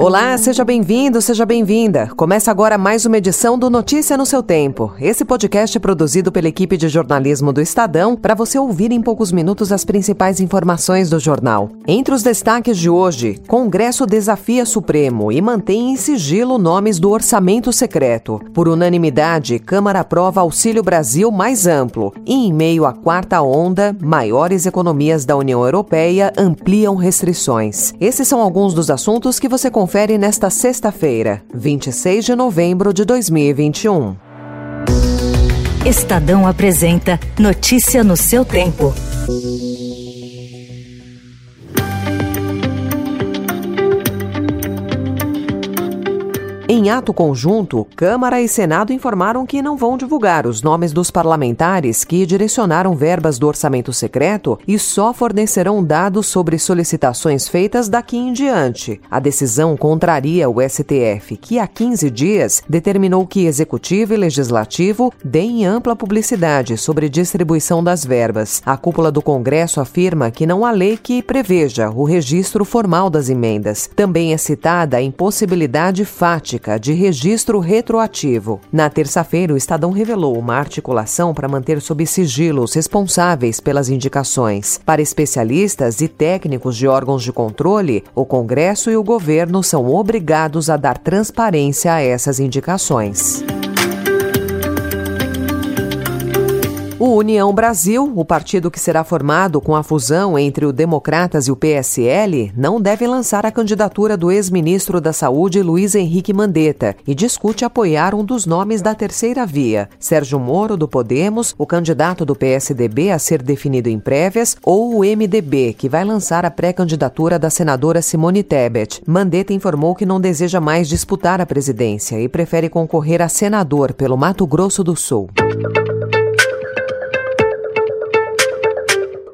Olá, seja bem-vindo, seja bem-vinda. Começa agora mais uma edição do Notícia no seu Tempo. Esse podcast é produzido pela equipe de jornalismo do Estadão para você ouvir em poucos minutos as principais informações do jornal. Entre os destaques de hoje, Congresso desafia Supremo e mantém em sigilo nomes do orçamento secreto. Por unanimidade, Câmara aprova Auxílio Brasil mais amplo. E em meio à quarta onda, maiores economias da União Europeia ampliam restrições. Esses são alguns dos assuntos que você confere confere nesta sexta-feira, 26 de novembro de 2021. Estadão apresenta Notícia no seu tempo. Em ato conjunto, Câmara e Senado informaram que não vão divulgar os nomes dos parlamentares que direcionaram verbas do orçamento secreto e só fornecerão dados sobre solicitações feitas daqui em diante. A decisão contraria o STF, que há 15 dias determinou que Executivo e Legislativo deem ampla publicidade sobre distribuição das verbas. A cúpula do Congresso afirma que não há lei que preveja o registro formal das emendas. Também é citada a impossibilidade fática de registro retroativo. Na terça-feira, o Estadão revelou uma articulação para manter sob sigilo os responsáveis pelas indicações. Para especialistas e técnicos de órgãos de controle, o Congresso e o governo são obrigados a dar transparência a essas indicações. O União Brasil, o partido que será formado com a fusão entre o Democratas e o PSL, não deve lançar a candidatura do ex-ministro da Saúde Luiz Henrique Mandetta e discute apoiar um dos nomes da terceira via, Sérgio Moro do Podemos, o candidato do PSDB a ser definido em prévias, ou o MDB, que vai lançar a pré-candidatura da senadora Simone Tebet. Mandetta informou que não deseja mais disputar a presidência e prefere concorrer a senador pelo Mato Grosso do Sul.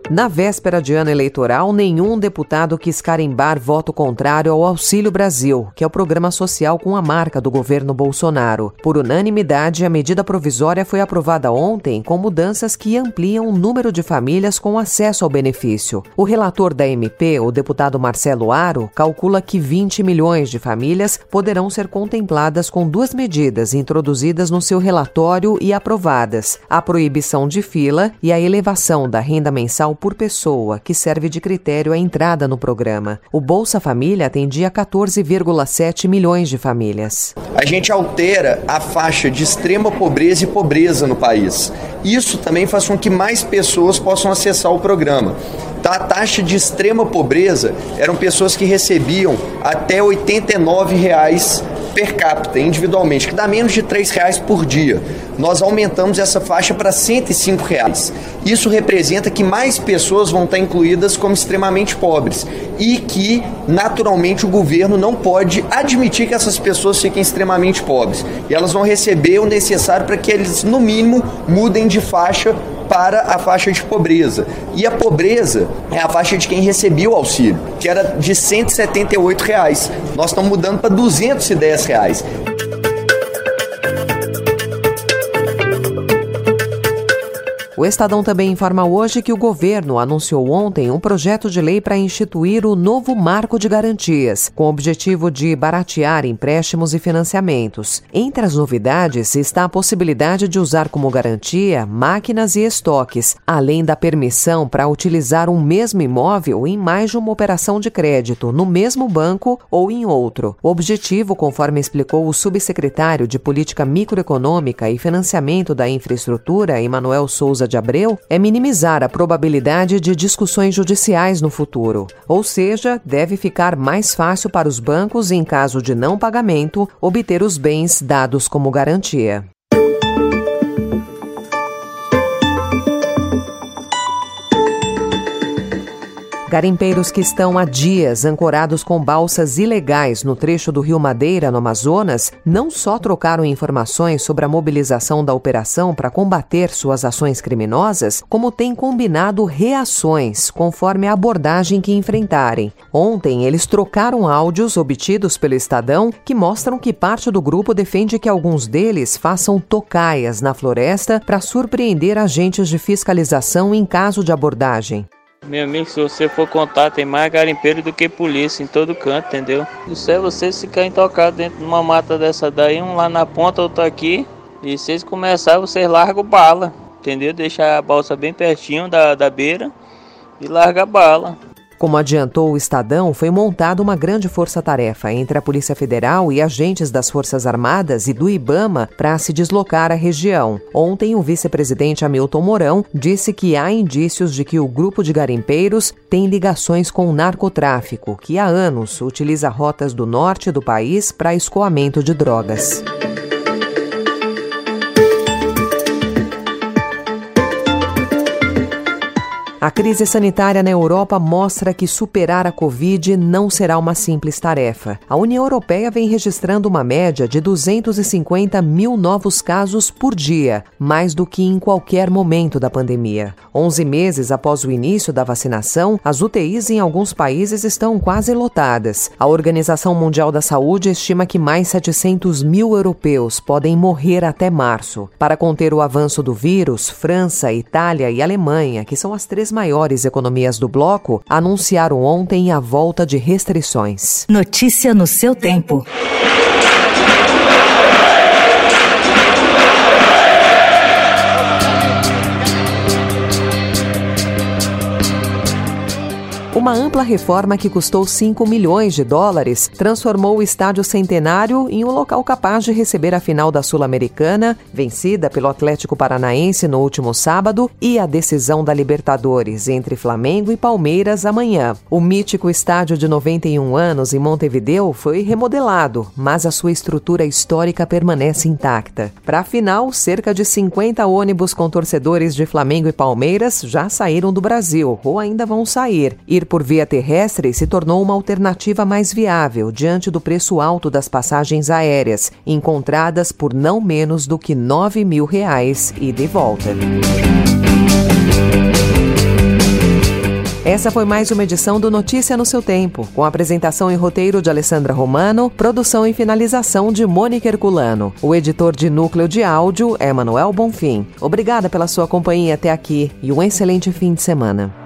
Na véspera de ano eleitoral, nenhum deputado quis carimbar voto contrário ao Auxílio Brasil, que é o programa social com a marca do governo Bolsonaro. Por unanimidade, a medida provisória foi aprovada ontem com mudanças que ampliam o número de famílias com acesso ao benefício. O relator da MP, o deputado Marcelo Aro, calcula que 20 milhões de famílias poderão ser contempladas com duas medidas introduzidas no seu relatório e aprovadas: a proibição de fila e a elevação da renda mensal por pessoa, que serve de critério à entrada no programa. O Bolsa Família atendia 14,7 milhões de famílias. A gente altera a faixa de extrema pobreza e pobreza no país. Isso também faz com que mais pessoas possam acessar o programa. Então, a taxa de extrema pobreza eram pessoas que recebiam até 89 reais per capita, individualmente, que dá menos de R$ reais por dia. Nós aumentamos essa faixa para 105 reais. Isso representa que mais pessoas vão estar incluídas como extremamente pobres e que, naturalmente, o governo não pode admitir que essas pessoas fiquem extremamente pobres. E elas vão receber o necessário para que eles, no mínimo, mudem de faixa para a faixa de pobreza. E a pobreza é a faixa de quem recebia o auxílio, que era de 178 reais. Nós estamos mudando para 210 reais. O Estadão também informa hoje que o governo anunciou ontem um projeto de lei para instituir o novo marco de garantias, com o objetivo de baratear empréstimos e financiamentos. Entre as novidades está a possibilidade de usar como garantia máquinas e estoques, além da permissão para utilizar um mesmo imóvel em mais de uma operação de crédito, no mesmo banco ou em outro. O objetivo, conforme explicou o subsecretário de Política Microeconômica e Financiamento da Infraestrutura, Emanuel Souza de Abreu é minimizar a probabilidade de discussões judiciais no futuro, ou seja, deve ficar mais fácil para os bancos, em caso de não pagamento, obter os bens dados como garantia. Garimpeiros que estão há dias ancorados com balsas ilegais no trecho do Rio Madeira, no Amazonas, não só trocaram informações sobre a mobilização da operação para combater suas ações criminosas, como têm combinado reações conforme a abordagem que enfrentarem. Ontem, eles trocaram áudios obtidos pelo Estadão que mostram que parte do grupo defende que alguns deles façam tocaias na floresta para surpreender agentes de fiscalização em caso de abordagem. Meu amigo, se você for contar, tem mais garimpeiro do que polícia em todo canto, entendeu? Isso é você ficar intocado dentro de uma mata dessa daí, um lá na ponta, outro aqui. E se vocês começarem, vocês largam bala, entendeu? Deixa a balsa bem pertinho da, da beira e larga bala. Como adiantou o Estadão, foi montada uma grande força-tarefa entre a Polícia Federal e agentes das Forças Armadas e do Ibama para se deslocar à região. Ontem, o vice-presidente Hamilton Mourão disse que há indícios de que o grupo de garimpeiros tem ligações com o narcotráfico, que há anos utiliza rotas do norte do país para escoamento de drogas. A crise sanitária na Europa mostra que superar a Covid não será uma simples tarefa. A União Europeia vem registrando uma média de 250 mil novos casos por dia, mais do que em qualquer momento da pandemia. 11 meses após o início da vacinação, as UTIs em alguns países estão quase lotadas. A Organização Mundial da Saúde estima que mais 700 mil europeus podem morrer até março. Para conter o avanço do vírus, França, Itália e Alemanha, que são as três três maiores economias do bloco anunciaram ontem a volta de restrições. Notícia no seu tempo. Uma ampla reforma que custou 5 milhões de dólares transformou o Estádio Centenário em um local capaz de receber a final da Sul-Americana, vencida pelo Atlético Paranaense no último sábado, e a decisão da Libertadores entre Flamengo e Palmeiras amanhã. O mítico estádio de 91 anos em Montevideo foi remodelado, mas a sua estrutura histórica permanece intacta. Para a final, cerca de 50 ônibus com torcedores de Flamengo e Palmeiras já saíram do Brasil ou ainda vão sair. Ir por via terrestre se tornou uma alternativa mais viável diante do preço alto das passagens aéreas, encontradas por não menos do que 9 mil reais e de volta. Essa foi mais uma edição do Notícia no seu Tempo, com apresentação e roteiro de Alessandra Romano, produção e finalização de Mônica Herculano. O editor de núcleo de áudio é Manuel Bonfim. Obrigada pela sua companhia até aqui e um excelente fim de semana.